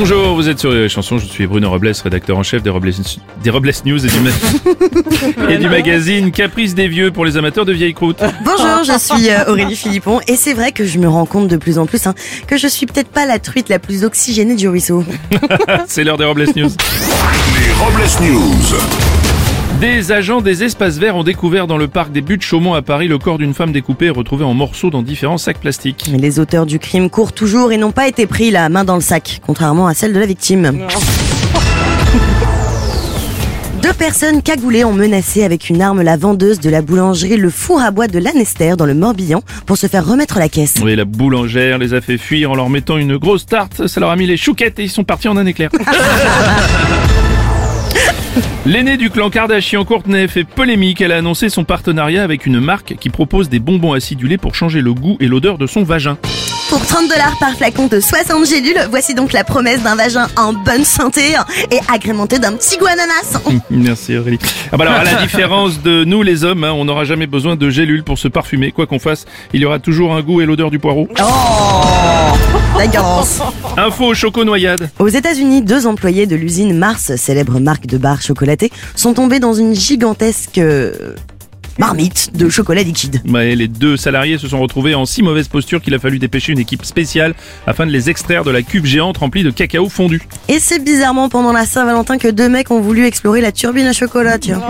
Bonjour, vous êtes sur les chansons, je suis Bruno Robles, rédacteur en chef des Robles, des Robles News et du, ma- et du magazine Caprice des Vieux pour les amateurs de vieilles croûtes. Bonjour, je suis euh, Aurélie Philippon et c'est vrai que je me rends compte de plus en plus hein, que je suis peut-être pas la truite la plus oxygénée du ruisseau. C'est l'heure des Robles News. Les Robles News. Des agents des espaces verts ont découvert dans le parc des Buttes Chaumont à Paris le corps d'une femme découpée et retrouvée en morceaux dans différents sacs plastiques. Mais les auteurs du crime courent toujours et n'ont pas été pris la main dans le sac, contrairement à celle de la victime. Deux personnes cagoulées ont menacé avec une arme la vendeuse de la boulangerie Le Four à Bois de Lanester dans le Morbihan pour se faire remettre la caisse. Oui, la boulangère les a fait fuir en leur mettant une grosse tarte, ça leur a mis les chouquettes et ils sont partis en un éclair. L'aîné du clan Kardashian Courtenay fait polémique. Elle a annoncé son partenariat avec une marque qui propose des bonbons acidulés pour changer le goût et l'odeur de son vagin. Pour 30 dollars par flacon de 60 gélules, voici donc la promesse d'un vagin en bonne santé et agrémenté d'un petit goût ananas. Merci Aurélie. Ah bah alors, à la différence de nous les hommes, hein, on n'aura jamais besoin de gélules pour se parfumer. Quoi qu'on fasse, il y aura toujours un goût et l'odeur du poireau. D'accord. Info choco-noyade. Aux États-Unis, deux employés de l'usine Mars, célèbre marque de barres chocolatées, sont tombés dans une gigantesque euh, marmite de chocolat liquide. Ouais, les deux salariés se sont retrouvés en si mauvaise posture qu'il a fallu dépêcher une équipe spéciale afin de les extraire de la cuve géante remplie de cacao fondu. Et c'est bizarrement pendant la Saint-Valentin que deux mecs ont voulu explorer la turbine à chocolat, tiens.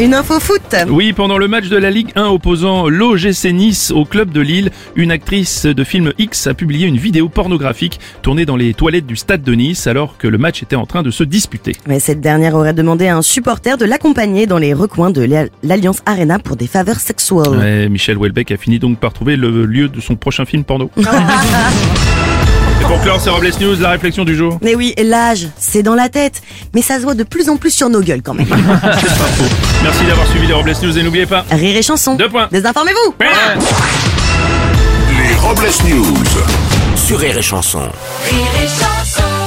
Une info foot. Oui, pendant le match de la Ligue 1 opposant l'OGC Nice au club de Lille, une actrice de film X a publié une vidéo pornographique tournée dans les toilettes du stade de Nice alors que le match était en train de se disputer. Mais cette dernière aurait demandé à un supporter de l'accompagner dans les recoins de l'A- l'Alliance Arena pour des faveurs sexuelles. Ouais, Michel Houellebecq a fini donc par trouver le lieu de son prochain film porno. Et pour clore ces Robles News, la réflexion du jour. Mais oui, l'âge, c'est dans la tête. Mais ça se voit de plus en plus sur nos gueules quand même. Merci d'avoir suivi les Robles News et n'oubliez pas... Rire et chanson. Deux points. Désinformez-vous. Les Robles News. Sur Rire et Chanson. Rire et chanson